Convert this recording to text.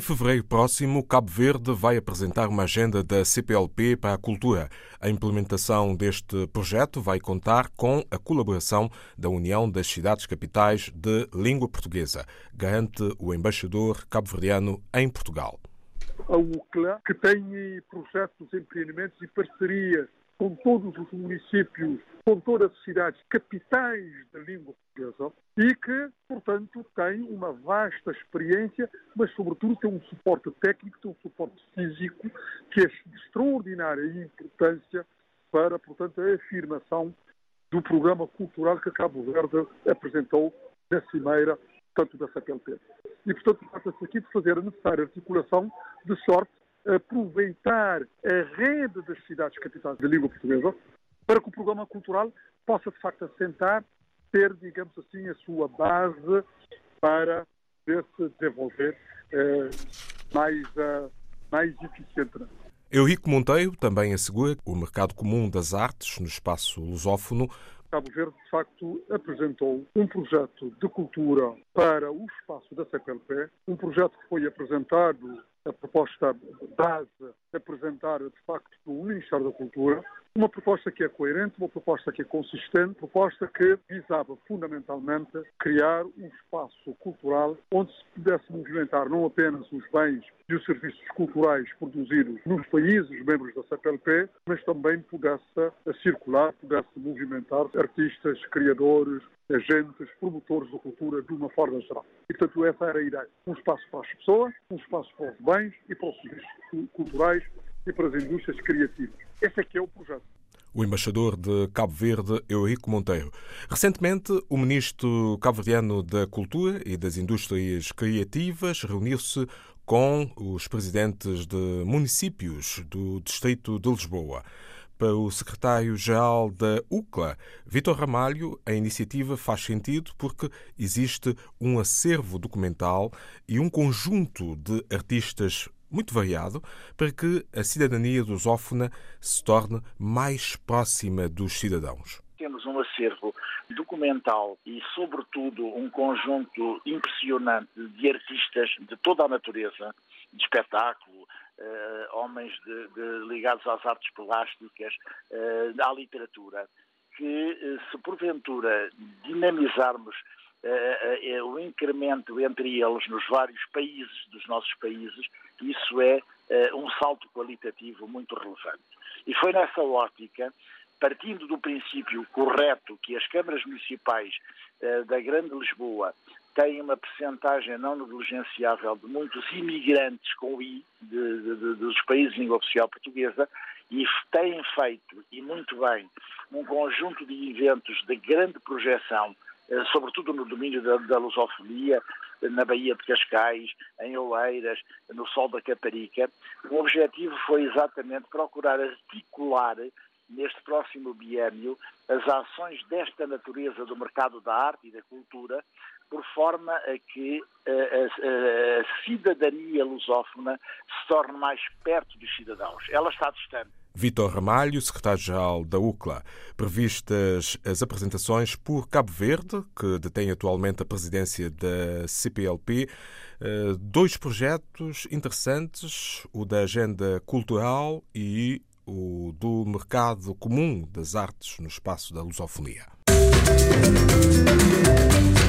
fevereiro próximo, Cabo Verde vai apresentar uma agenda da CPLP para a cultura. A implementação deste projeto vai contar com a colaboração da União das Cidades Capitais de Língua Portuguesa, garante o embaixador cabo-verdiano em Portugal. A UCLA, que tem projetos, empreendimentos e parcerias com todos os municípios, com todas as cidades capitais da língua portuguesa e que, portanto, tem uma vasta experiência, mas, sobretudo, tem um suporte técnico, tem um suporte físico que é de extraordinária importância para, portanto, a afirmação do programa cultural que Cabo Verde apresentou na Cimeira, tanto da CPLP. E, portanto, trata-se aqui de fazer a necessária articulação de sorte aproveitar a rede das cidades capitais da língua portuguesa para que o programa cultural possa, de facto, assentar, ter, digamos assim, a sua base para se desenvolver eh, mais, uh, mais eficientemente. Eurico Monteiro também assegura que o mercado comum das artes no espaço lusófono Cabo Verde, de facto, apresentou um projeto de cultura para o espaço da CPLP, um projeto que foi apresentado a proposta base apresentada, de facto, pelo Ministério da Cultura, uma proposta que é coerente, uma proposta que é consistente, proposta que visava fundamentalmente criar um espaço cultural onde se pudesse movimentar não apenas os bens e os serviços culturais produzidos nos países membros da CPLP, mas também pudesse circular, pudesse movimentar artistas, criadores, agentes, promotores da cultura de uma forma geral. E, portanto, essa era a ideia. Um espaço para as pessoas, um espaço para os bens e para os serviços culturais e para as indústrias criativas. Esse é que é o projeto. O embaixador de Cabo Verde, Eurico Monteiro. Recentemente, o ministro cabo-verdiano da Cultura e das Indústrias Criativas reuniu-se com os presidentes de municípios do Distrito de Lisboa. Para o secretário-geral da UCLA, Vitor Ramalho, a iniciativa faz sentido porque existe um acervo documental e um conjunto de artistas muito variado para que a cidadania lusófona se torne mais próxima dos cidadãos. Temos um acervo documental e, sobretudo, um conjunto impressionante de artistas de toda a natureza, de espetáculo, uh, homens de, de, ligados às artes plásticas, uh, à literatura, que uh, se porventura dinamizarmos o incremento entre eles nos vários países dos nossos países, isso é um salto qualitativo muito relevante. E foi nessa ótica partindo do princípio correto que as câmaras municipais da Grande Lisboa tem uma percentagem não negligenciável de muitos imigrantes com I de, de, de, dos países de língua oficial portuguesa e têm feito, e muito bem, um conjunto de eventos de grande projeção, eh, sobretudo no domínio da, da lusofonia, na Baía de Cascais, em Oeiras, no Sol da Caparica. O objetivo foi exatamente procurar articular neste próximo biênio as ações desta natureza do mercado da arte e da cultura por forma a que a, a, a cidadania lusófona se torne mais perto dos cidadãos. Ela está distante. Vitor Ramalho, secretário-geral da UCLA. Previstas as apresentações por Cabo Verde, que detém atualmente a presidência da CPLP, eh, dois projetos interessantes, o da agenda cultural e o do mercado comum das artes no espaço da lusofonia. Música